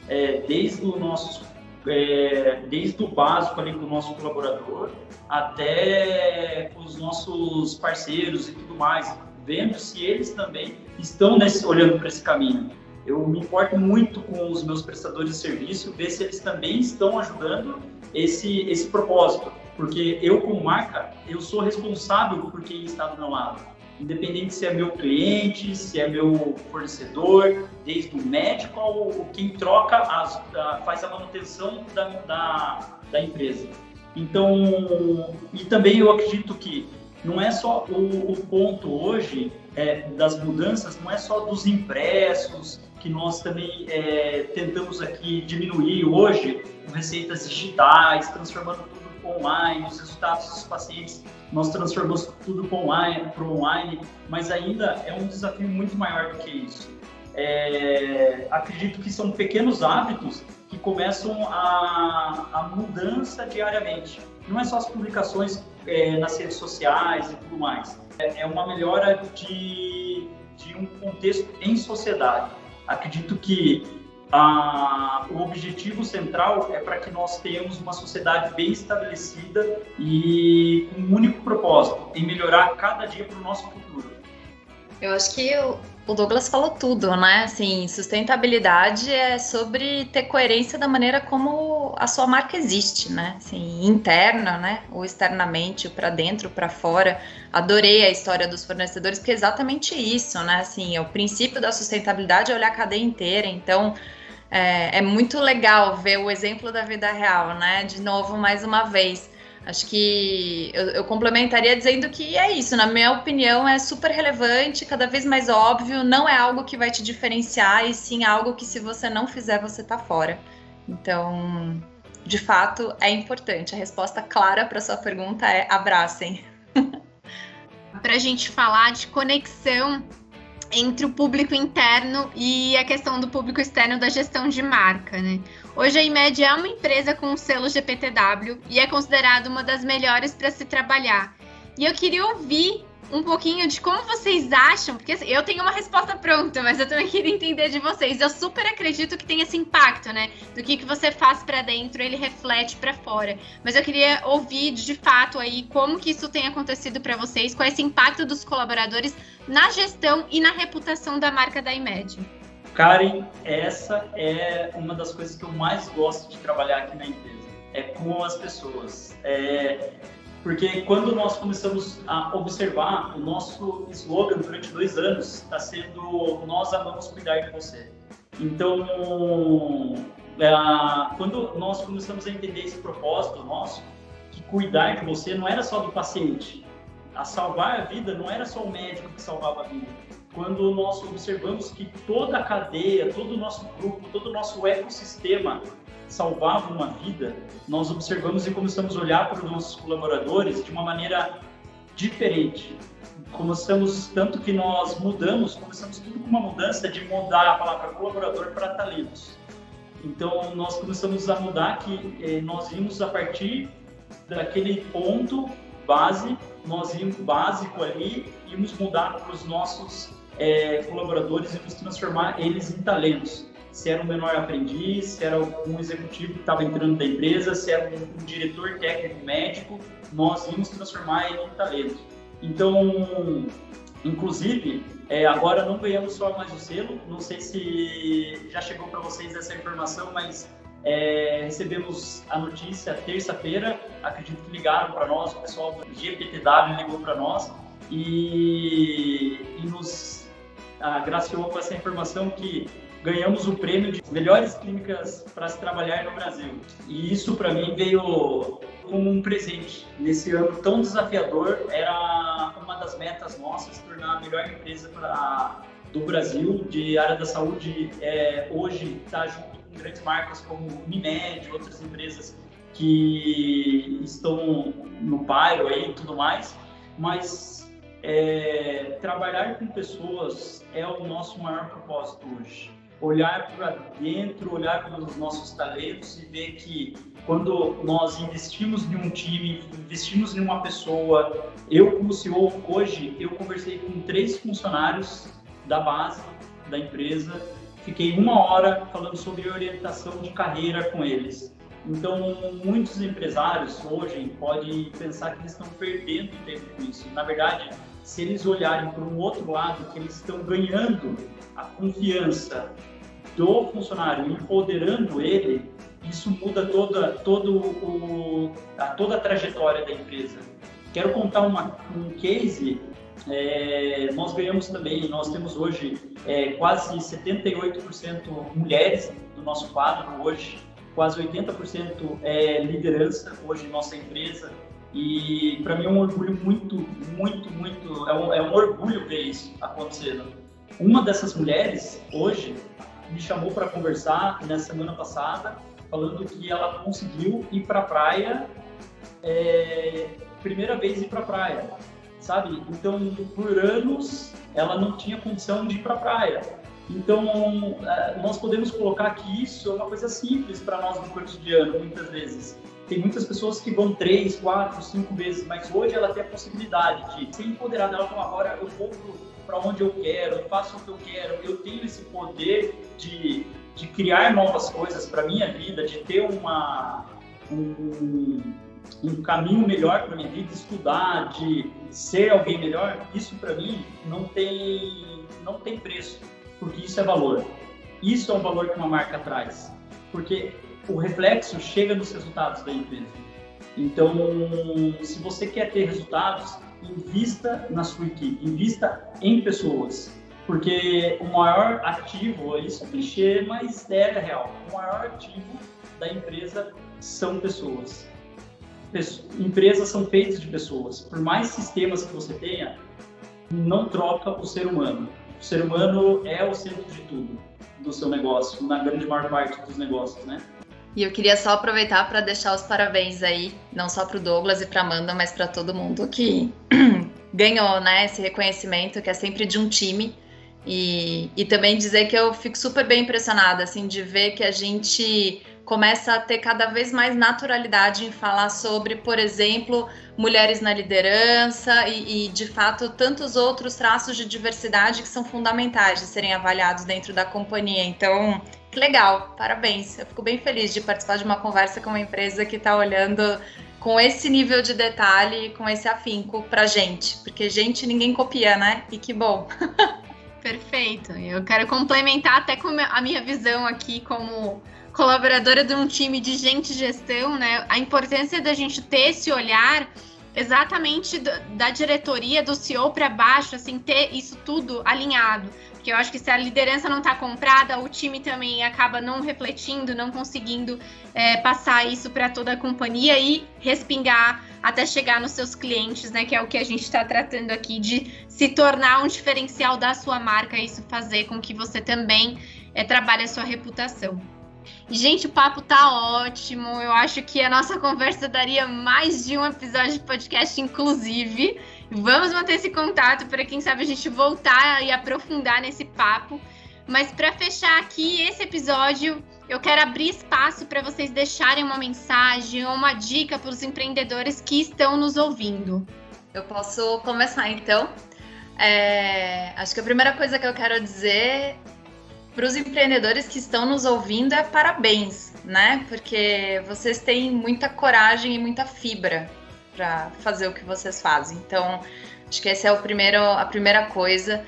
É, desde o nosso é, desde o básico ali com o nosso colaborador até os nossos parceiros e tudo mais, vendo se eles também estão nesse, olhando para esse caminho. Eu me importo muito com os meus prestadores de serviço, ver se eles também estão ajudando esse, esse propósito. Porque eu, como marca, eu sou responsável por quem está do meu lado. Independente se é meu cliente, se é meu fornecedor, desde o médico ao quem troca, as, a, faz a manutenção da, da, da empresa. Então, e também eu acredito que não é só o, o ponto hoje é, das mudanças, não é só dos impressos, que nós também é, tentamos aqui diminuir hoje com receitas digitais, transformando tudo online, os resultados dos pacientes, nós transformamos tudo para online, online, mas ainda é um desafio muito maior do que isso. É, acredito que são pequenos hábitos que começam a, a mudança diariamente. Não é só as publicações é, nas redes sociais e tudo mais. É, é uma melhora de, de um contexto em sociedade. Acredito que a, o objetivo central é para que nós tenhamos uma sociedade bem estabelecida e com um único propósito, em melhorar cada dia para o nosso futuro. Eu acho que o Douglas falou tudo, né? Assim, sustentabilidade é sobre ter coerência da maneira como a sua marca existe, né? Assim, interna, né? Ou externamente, para dentro, para fora. Adorei a história dos fornecedores, porque é exatamente isso, né? Assim, é o princípio da sustentabilidade é olhar a cadeia inteira. Então, é, é muito legal ver o exemplo da vida real, né? De novo, mais uma vez Acho que eu, eu, complementaria dizendo que é isso, na minha opinião, é super relevante, cada vez mais óbvio, não é algo que vai te diferenciar, e sim algo que se você não fizer, você tá fora. Então, de fato, é importante. A resposta clara para sua pergunta é abracem. para a gente falar de conexão entre o público interno e a questão do público externo da gestão de marca, né? Hoje a IMED é uma empresa com o selo GPTW e é considerada uma das melhores para se trabalhar. E eu queria ouvir um pouquinho de como vocês acham, porque assim, eu tenho uma resposta pronta, mas eu também queria entender de vocês. Eu super acredito que tem esse impacto, né? Do que, que você faz para dentro, ele reflete para fora. Mas eu queria ouvir de fato aí como que isso tem acontecido para vocês, qual é esse impacto dos colaboradores na gestão e na reputação da marca da IMED. Karen, essa é uma das coisas que eu mais gosto de trabalhar aqui na empresa. É com as pessoas. É, Porque quando nós começamos a observar, o nosso slogan durante dois anos está sendo Nós amamos cuidar de você. Então, é, quando nós começamos a entender esse propósito nosso, que cuidar de você não era só do paciente, a salvar a vida não era só o médico que salvava a vida. Quando nós observamos que toda a cadeia, todo o nosso grupo, todo o nosso ecossistema salvava uma vida, nós observamos e começamos a olhar para os nossos colaboradores de uma maneira diferente. Começamos, tanto que nós mudamos, começamos tudo com uma mudança de mudar a palavra colaborador para talentos. Então, nós começamos a mudar que eh, nós vimos a partir daquele ponto base, nós íamos básico ali, íamos mudar para os nossos é, colaboradores e transformar eles em talentos. Se era um menor aprendiz, se era um executivo que estava entrando da empresa, se era um, um diretor técnico médico, nós íamos transformar ele em talento. Então, inclusive, é, agora não ganhamos só mais o selo, não sei se já chegou para vocês essa informação, mas é, recebemos a notícia terça-feira, acredito que ligaram para nós, o pessoal do GPTW ligou para nós e, e nos agraciou com essa informação que ganhamos o prêmio de melhores clínicas para se trabalhar no Brasil. E isso para mim veio como um presente. Nesse ano tão desafiador, era uma das metas nossas tornar a melhor empresa pra, do Brasil de área da saúde. É, hoje está junto grandes marcas como Unimed, outras empresas que estão no bairro aí e tudo mais, mas é, trabalhar com pessoas é o nosso maior propósito hoje. Olhar para dentro, olhar para os nossos talentos e ver que quando nós investimos em um time, investimos em uma pessoa, eu como CEO hoje, eu conversei com três funcionários da base da empresa fiquei uma hora falando sobre orientação de carreira com eles. Então, muitos empresários hoje podem pensar que eles estão perdendo tempo com isso. Na verdade, se eles olharem para um outro lado, que eles estão ganhando a confiança do funcionário, empoderando ele, isso muda toda, todo o, a, toda a trajetória da empresa. Quero contar uma, um case é, nós ganhamos também, nós temos hoje é, quase 78% mulheres do nosso quadro hoje, quase 80% é liderança hoje em nossa empresa. E para mim é um orgulho muito, muito, muito, é um, é um orgulho ver isso acontecendo. Uma dessas mulheres hoje me chamou para conversar na semana passada, falando que ela conseguiu ir para a praia, é, primeira vez ir para a praia sabe? Então, por anos, ela não tinha condição de ir para a praia. Então, é, nós podemos colocar que isso é uma coisa simples para nós no cotidiano, muitas vezes. Tem muitas pessoas que vão três, quatro, cinco vezes, mas hoje ela tem a possibilidade de ser empoderada. Ela fala, agora eu vou para onde eu quero, eu faço o que eu quero, eu tenho esse poder de, de criar novas coisas para minha vida, de ter uma, um, um caminho melhor para minha vida, estudar, de ser alguém melhor, isso para mim não tem não tem preço, porque isso é valor. Isso é um valor que uma marca traz, porque o reflexo chega nos resultados da empresa. Então, se você quer ter resultados, invista na sua equipe, invista em pessoas, porque o maior ativo, isso é clichê, mas é real, o maior ativo da empresa são pessoas empresas são feitas de pessoas. Por mais sistemas que você tenha, não troca o ser humano. O ser humano é o centro de tudo do seu negócio, na grande maior parte dos negócios, né? E eu queria só aproveitar para deixar os parabéns aí, não só para o Douglas e para Amanda, mas para todo mundo que ganhou, né, esse reconhecimento que é sempre de um time. E, e também dizer que eu fico super bem impressionada, assim, de ver que a gente começa a ter cada vez mais naturalidade em falar sobre, por exemplo, mulheres na liderança e, e, de fato, tantos outros traços de diversidade que são fundamentais de serem avaliados dentro da companhia. Então, que legal, parabéns. Eu fico bem feliz de participar de uma conversa com uma empresa que está olhando com esse nível de detalhe, com esse afinco para gente, porque gente ninguém copia, né? E que bom. Perfeito. Eu quero complementar até com a minha visão aqui como colaboradora de um time de gente gestão, né? A importância da gente ter esse olhar exatamente da diretoria, do CEO para baixo, assim, ter isso tudo alinhado. Porque eu acho que se a liderança não está comprada, o time também acaba não refletindo, não conseguindo é, passar isso para toda a companhia e respingar até chegar nos seus clientes, né? Que é o que a gente está tratando aqui de se tornar um diferencial da sua marca, isso fazer com que você também é, trabalhe a sua reputação. Gente, o papo tá ótimo. Eu acho que a nossa conversa daria mais de um episódio de podcast, inclusive. Vamos manter esse contato para quem sabe a gente voltar e aprofundar nesse papo. Mas para fechar aqui esse episódio, eu quero abrir espaço para vocês deixarem uma mensagem ou uma dica para os empreendedores que estão nos ouvindo. Eu posso começar então. É, acho que a primeira coisa que eu quero dizer para os empreendedores que estão nos ouvindo é parabéns, né? Porque vocês têm muita coragem e muita fibra para fazer o que vocês fazem. Então, acho que essa é o primeiro, a primeira coisa.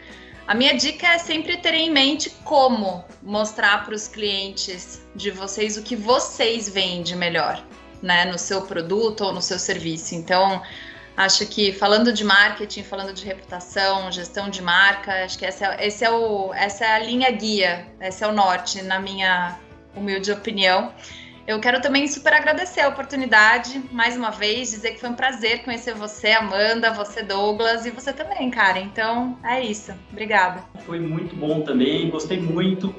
A minha dica é sempre ter em mente como mostrar para os clientes de vocês o que vocês vendem melhor, né, no seu produto ou no seu serviço. Então, acho que falando de marketing, falando de reputação, gestão de marca, acho que essa é, esse é o, essa é a linha guia, esse é o norte, na minha humilde opinião. Eu quero também super agradecer a oportunidade, mais uma vez, dizer que foi um prazer conhecer você, Amanda, você, Douglas, e você também, cara. Então, é isso. Obrigada. Foi muito bom também, gostei muito.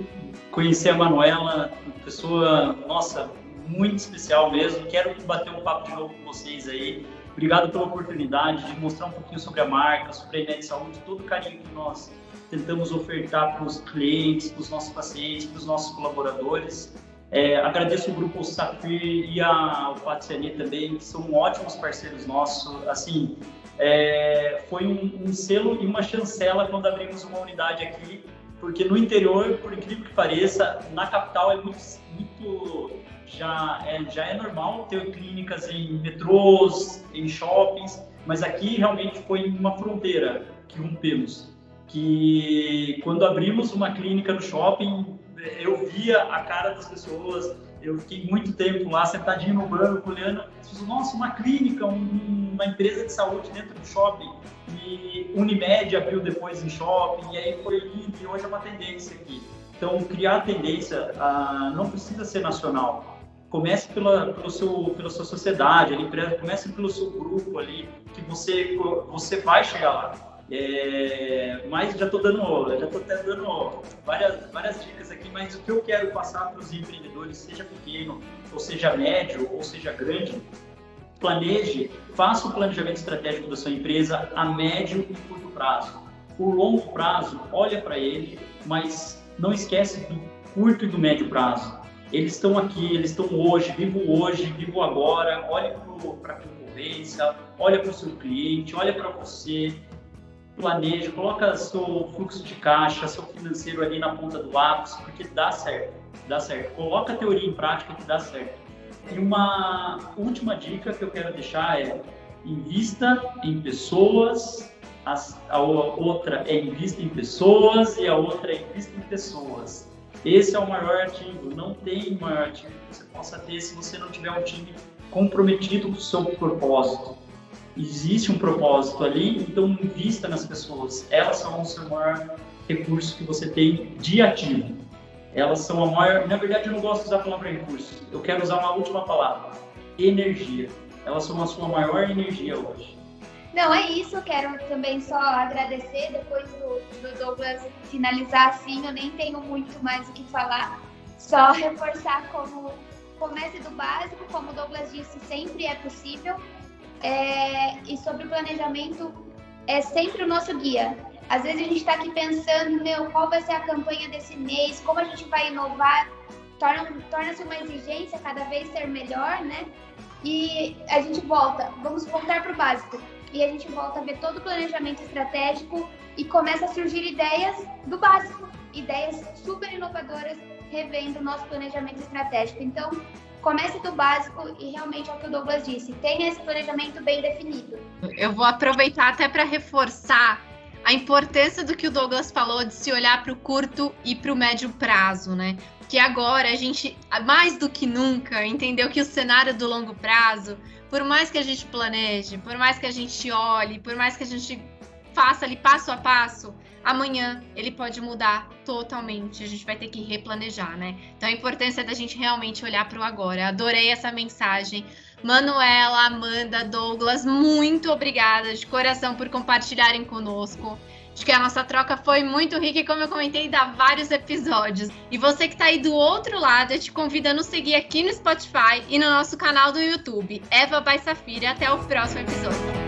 Conhecer a Manuela, pessoa, nossa, muito especial mesmo. Quero bater um papo de novo com vocês aí. Obrigado pela oportunidade de mostrar um pouquinho sobre a marca, sobre a Imed Saúde, todo o carinho que nós tentamos ofertar para os clientes, para os nossos pacientes, para os nossos colaboradores. É, agradeço o grupo Safir e a, o Patsiani também, que são ótimos parceiros nossos. Assim, é, foi um, um, selo e uma chancela quando abrimos uma unidade aqui, porque no interior, por incrível que pareça, na capital é muito, muito já é, já é normal ter clínicas em metrôs, em shoppings, mas aqui realmente foi uma fronteira que rompemos. Que quando abrimos uma clínica no shopping, eu via a cara das pessoas, eu fiquei muito tempo lá sentadinho no banco, olhando, nossa, uma clínica, um, uma empresa de saúde dentro do shopping, e Unimed abriu depois em shopping, e aí foi indo, e hoje é uma tendência aqui. Então, criar tendência ah, não precisa ser nacional. Comece pela, pelo seu, pela sua sociedade, ali, comece pelo seu grupo ali, que você, você vai chegar lá. É, mas já estou dando, já tô até dando várias, várias dicas aqui, mas o que eu quero passar para os empreendedores, seja pequeno, ou seja médio, ou seja grande, planeje, faça o planejamento estratégico da sua empresa a médio e curto prazo. O longo prazo, olha para ele, mas não esquece do curto e do médio prazo. Eles estão aqui, eles estão hoje, vivo hoje, vivo agora, olhe para a concorrência, olha para o seu cliente, olha para você, planeja, coloca seu fluxo de caixa, seu financeiro ali na ponta do lápis, porque dá certo, dá certo. Coloca a teoria em prática que dá certo. E uma última dica que eu quero deixar é invista em pessoas, a outra é invista em pessoas e a outra é invista em pessoas. Esse é o maior ativo, não tem maior ativo que você possa ter se você não tiver um time comprometido com o seu propósito existe um propósito ali, então invista nas pessoas. Elas são o seu maior recurso que você tem de ativo. Elas são a maior. Na verdade, eu não gosto de usar a palavra recurso. Eu quero usar uma última palavra: energia. Elas são a sua maior energia hoje. Não, é isso. Eu quero também só agradecer. Depois do, do Douglas finalizar assim, eu nem tenho muito mais o que falar. Só reforçar como comece do básico, como o Douglas disse, sempre é possível. É, e sobre o planejamento, é sempre o nosso guia. Às vezes a gente está aqui pensando, meu, qual vai ser a campanha desse mês, como a gente vai inovar, torna-se torna uma exigência cada vez ser melhor, né? E a gente volta, vamos voltar para o básico. E a gente volta a ver todo o planejamento estratégico e começa a surgir ideias do básico, ideias super inovadoras, revendo o nosso planejamento estratégico. Então, comece do básico e realmente é o que o Douglas disse, tenha esse planejamento bem definido. Eu vou aproveitar até para reforçar a importância do que o Douglas falou de se olhar para o curto e para o médio prazo, né? que agora a gente, mais do que nunca, entendeu que o cenário do longo prazo, por mais que a gente planeje, por mais que a gente olhe, por mais que a gente faça ali passo a passo, amanhã ele pode mudar totalmente. A gente vai ter que replanejar, né? Então a importância da gente realmente olhar para o agora. Adorei essa mensagem. Manuela, Amanda, Douglas, muito obrigada de coração por compartilharem conosco. Acho que a nossa troca foi muito rica e, como eu comentei, dá vários episódios. E você que está aí do outro lado, eu te convido a nos seguir aqui no Spotify e no nosso canal do YouTube, Eva by Safira. Até o próximo episódio.